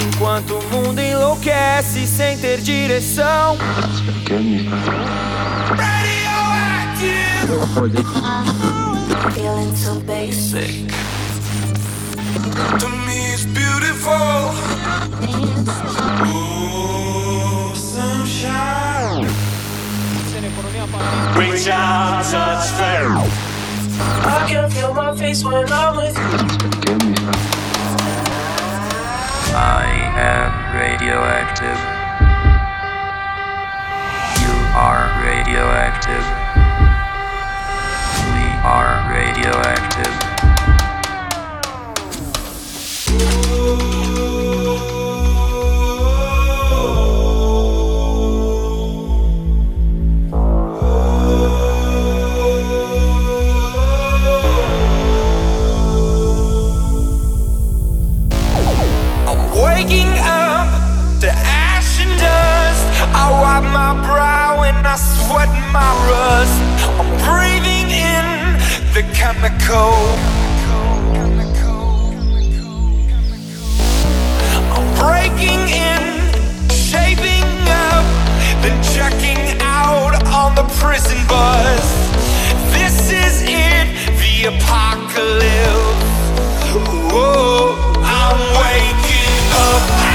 Enquanto o mundo enlouquece sem ter direção. Feeling so basic. To me, it's beautiful. Sunshine. Reach out, touch fair. I can feel my face when I'm with you. I am radioactive. You are radioactive. We are radioactive. I'm breathing in the chemical. I'm breaking in, shaping up, then checking out on the prison bus. This is it, the apocalypse. Whoa, I'm waking up.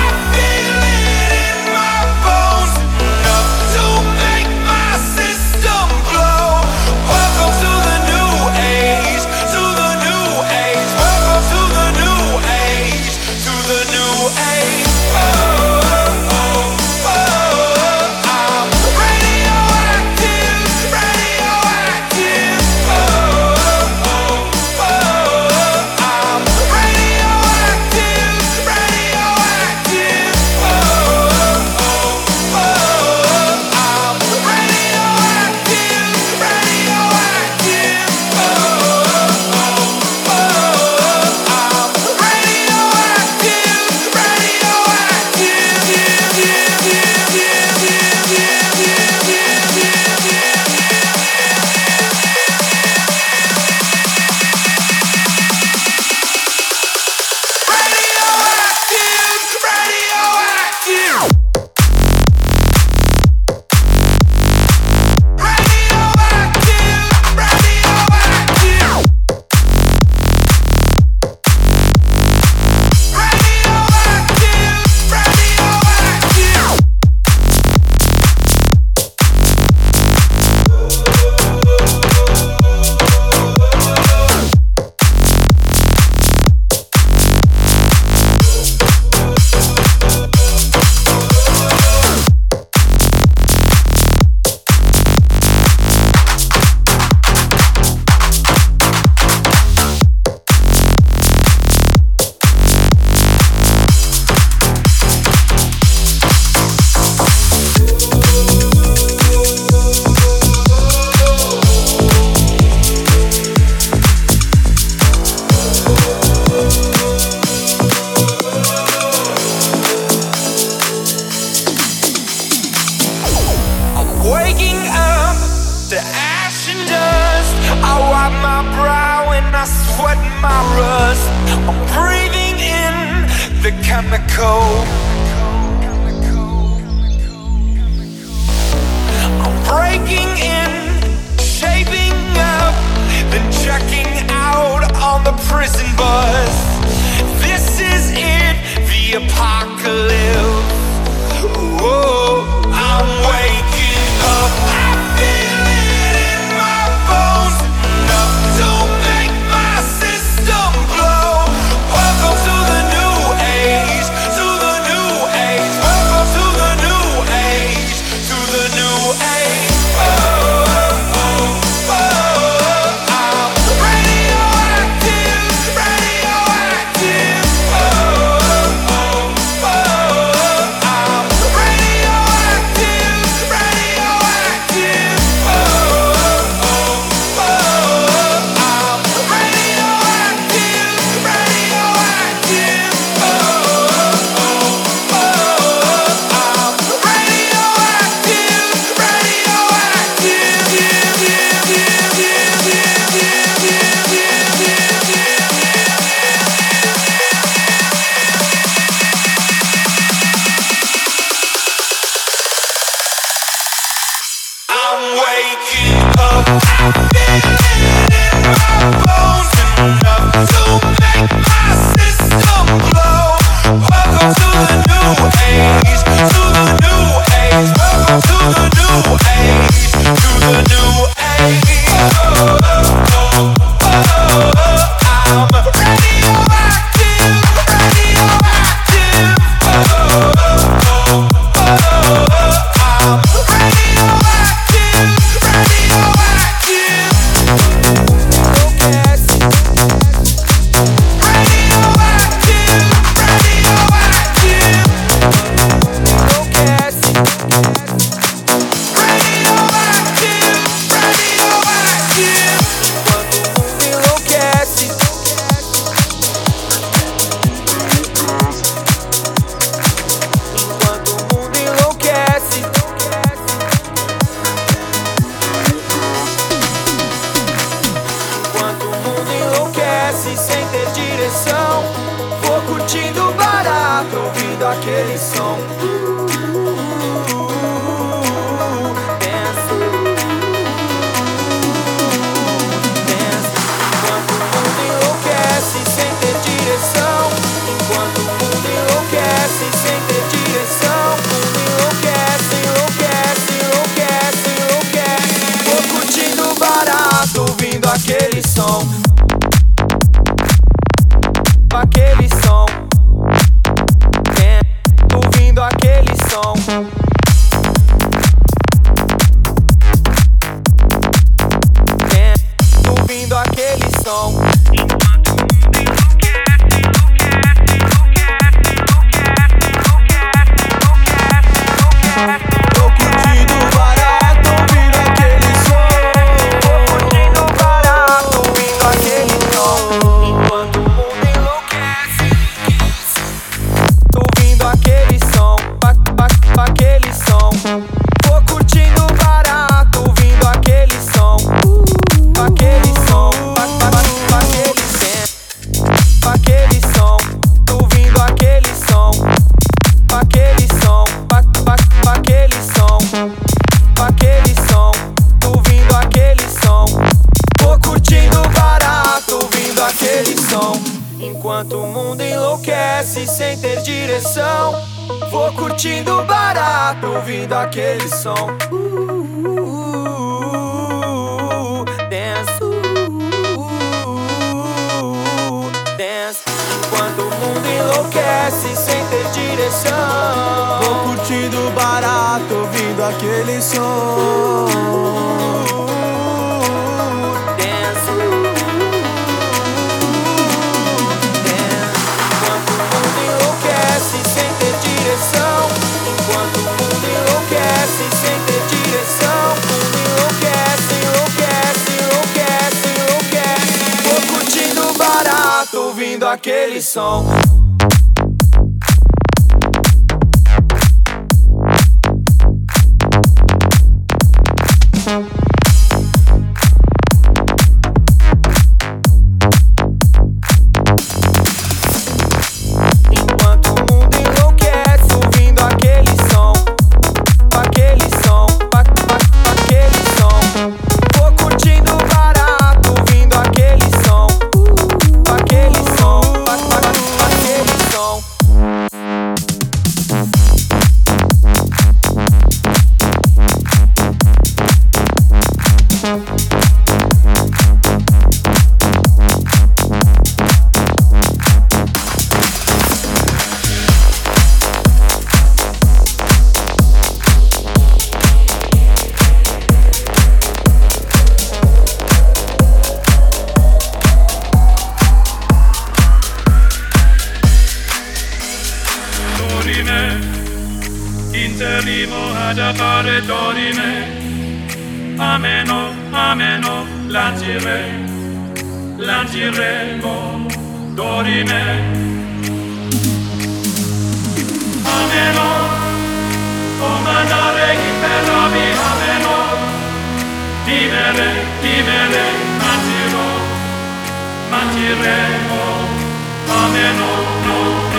som. Enquanto o mundo enlouquece sem ter direção. Enquanto o mundo enlouquece sem ter direção. Enlouquece, enlouquece, enlouquece, enlouquece. Vou curtindo barato ouvindo aquele som. lacrime, interrimo ad appare dorime, ameno, ameno, lancire, lanciremo, dorime. Ameno, o mandare imperrabi, ameno, vivere, vivere, mantiro, mantiremo, ameno, no, no.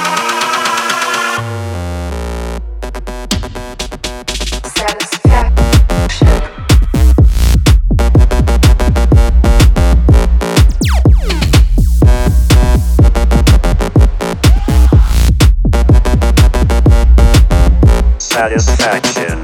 satisfaction.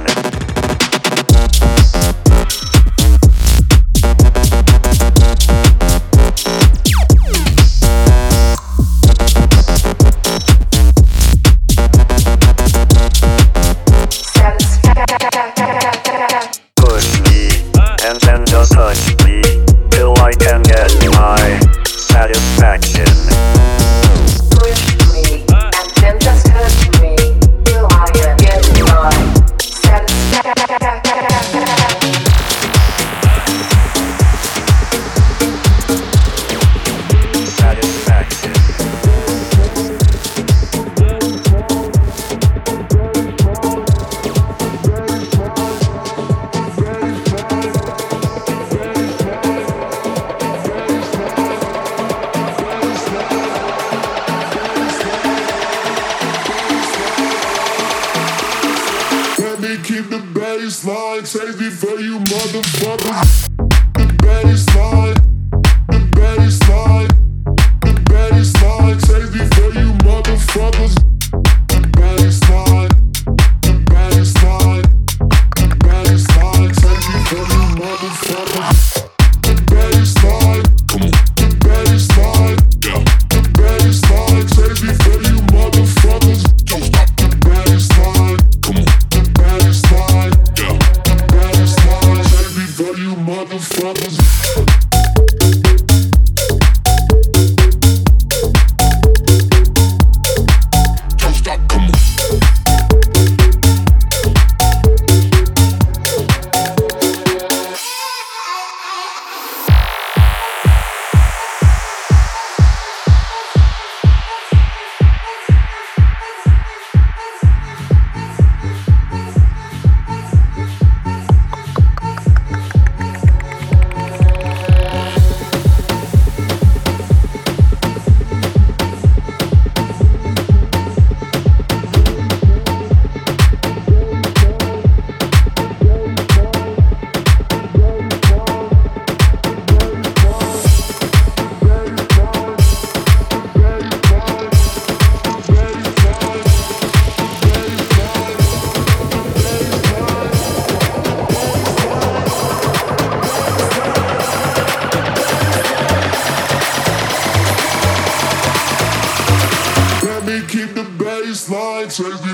say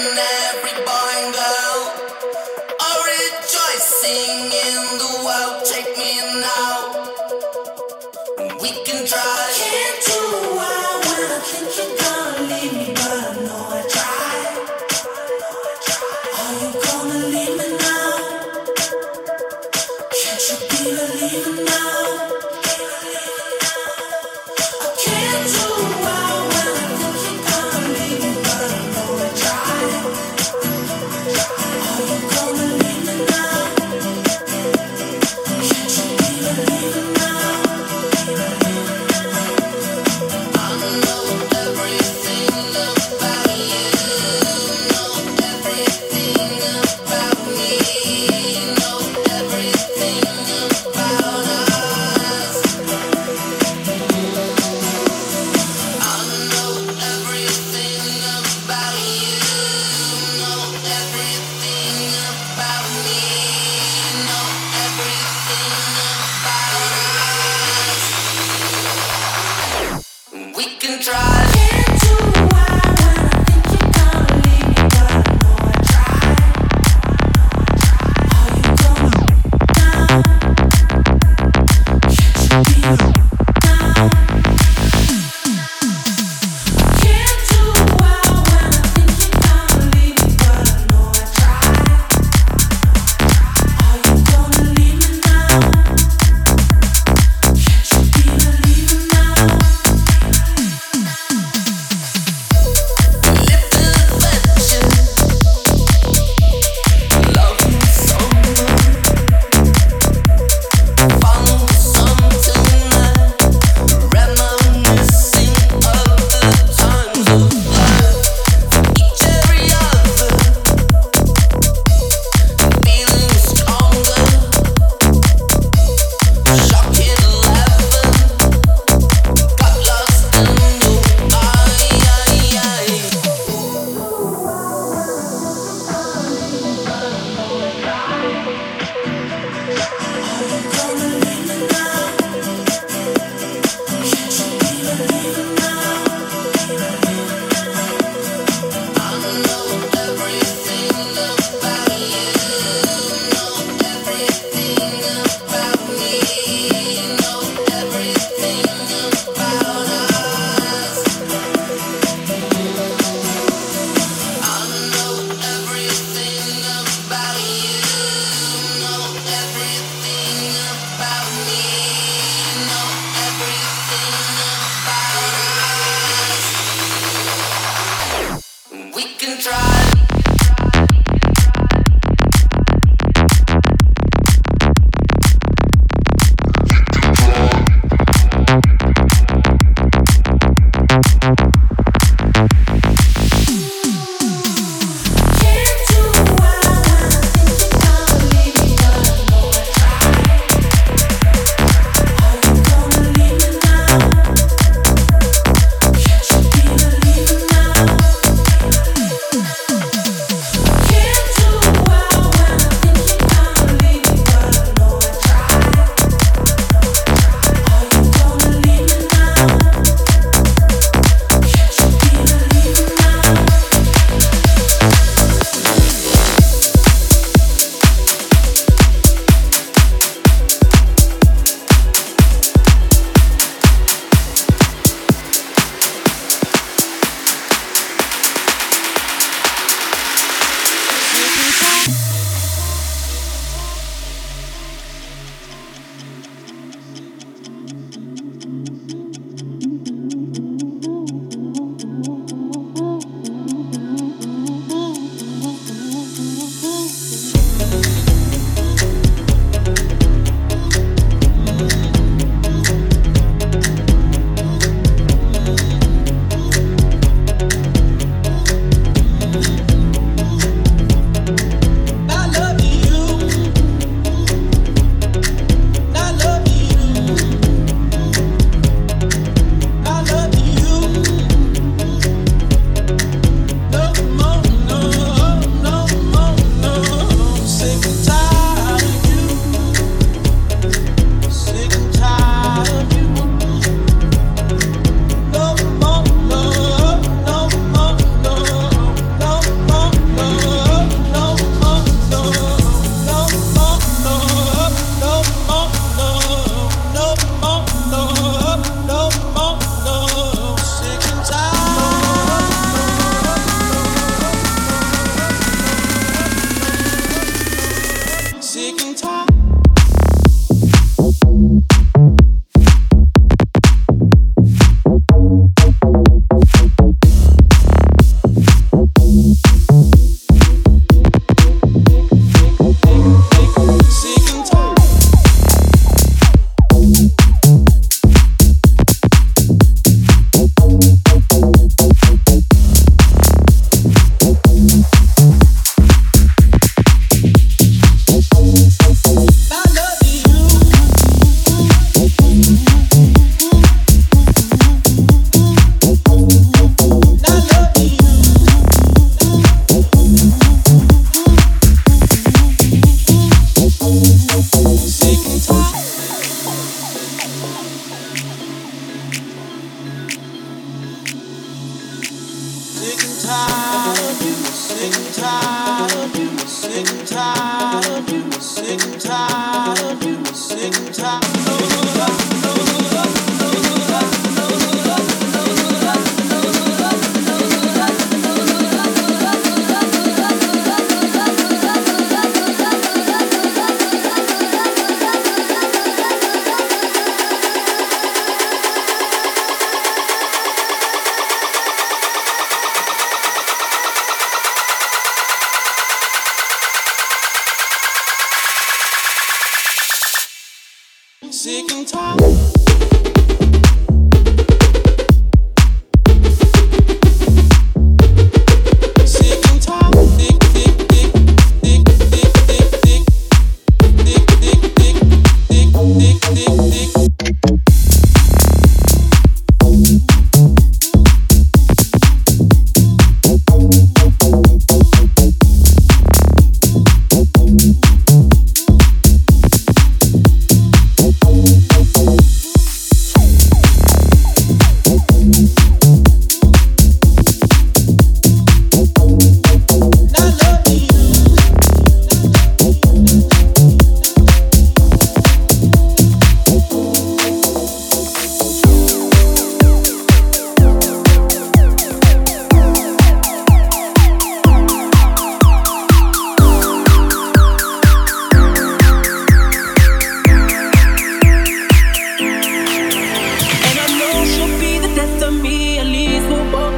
And every boy and girl are rejoicing.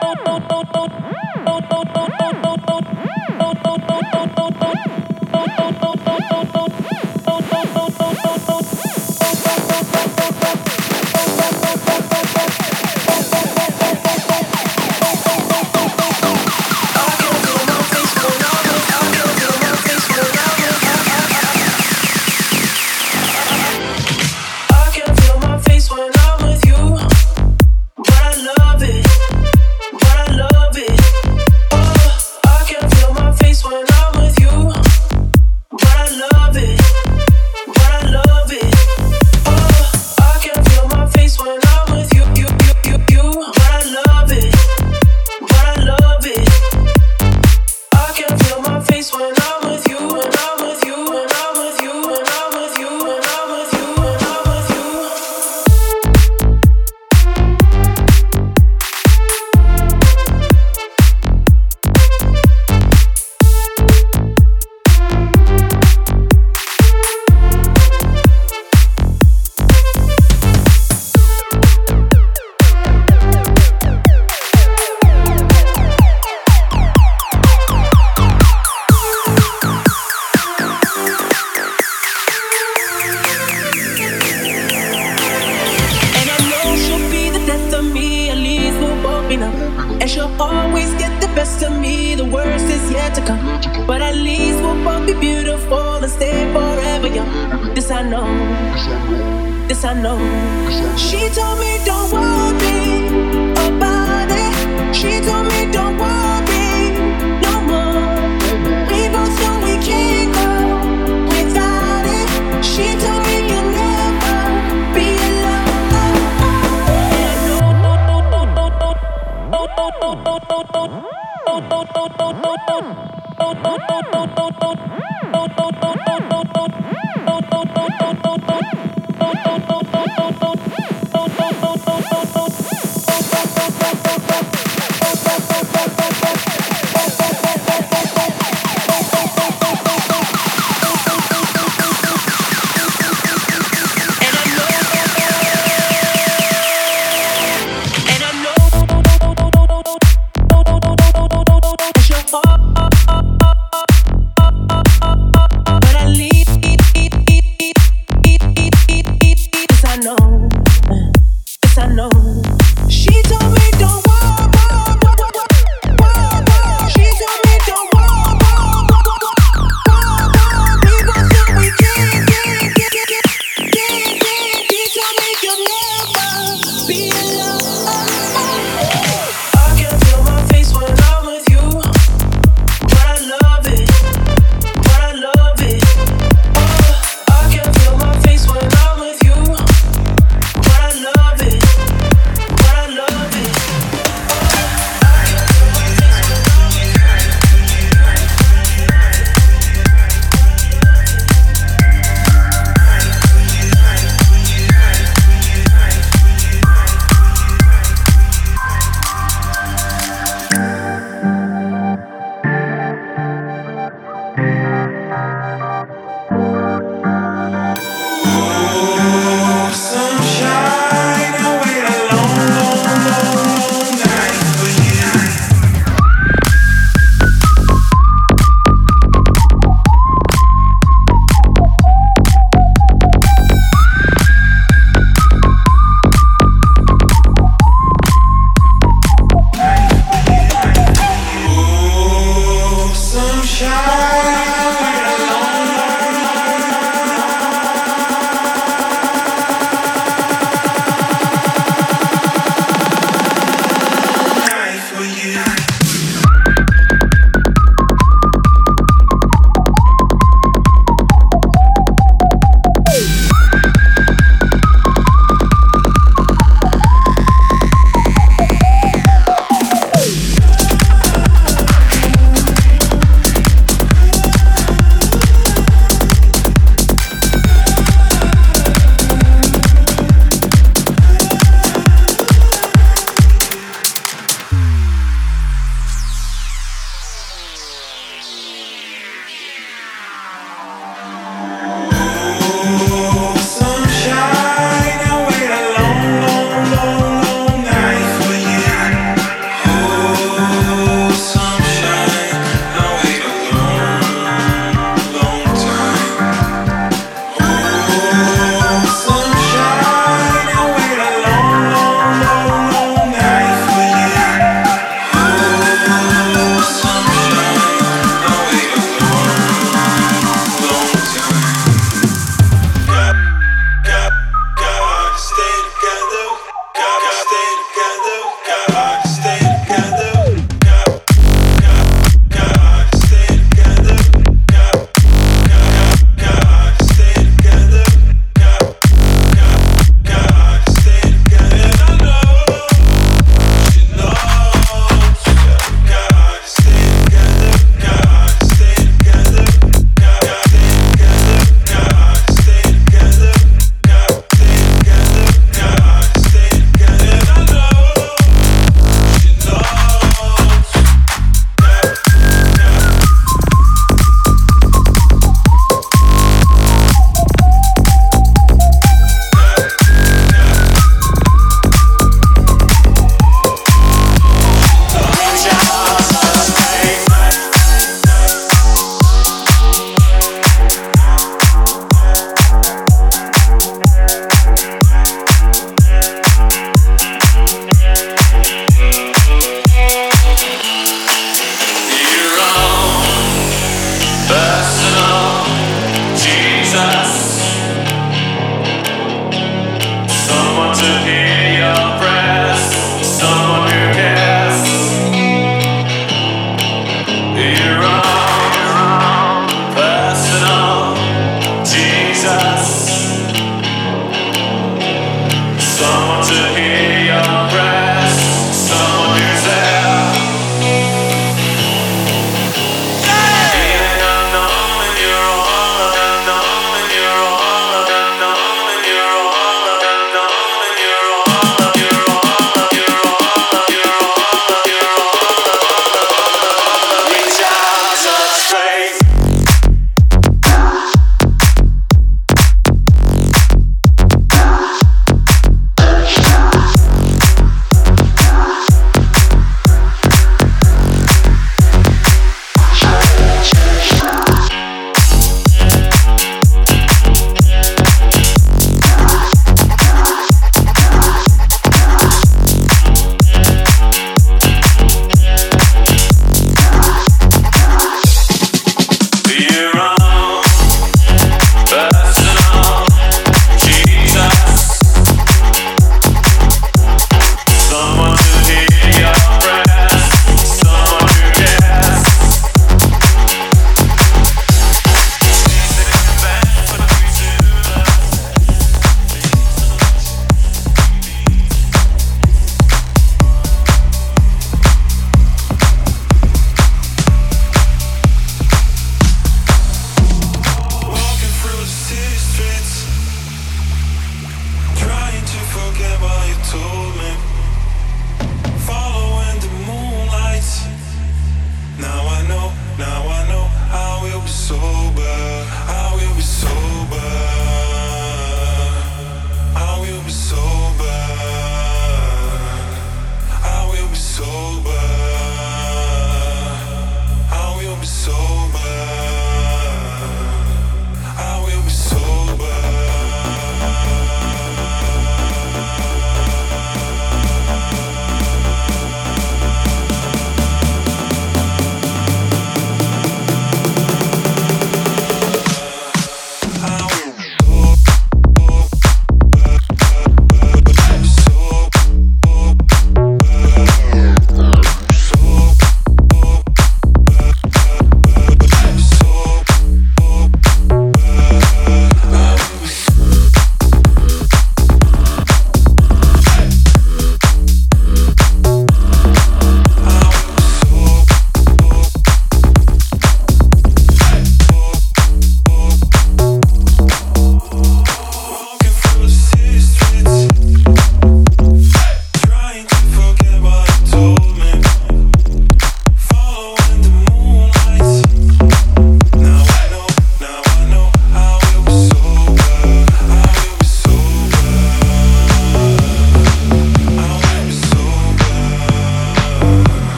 Boop, boop, boop.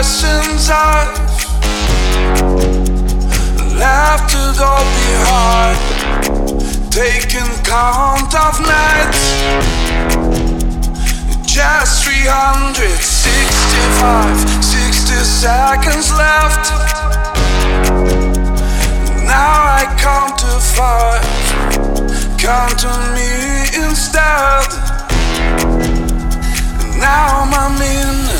lessons I've left it all behind. Taking count of nights, just 365, 60 seconds left. Now I count to five, count to me instead. Now I'm in.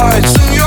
hearts.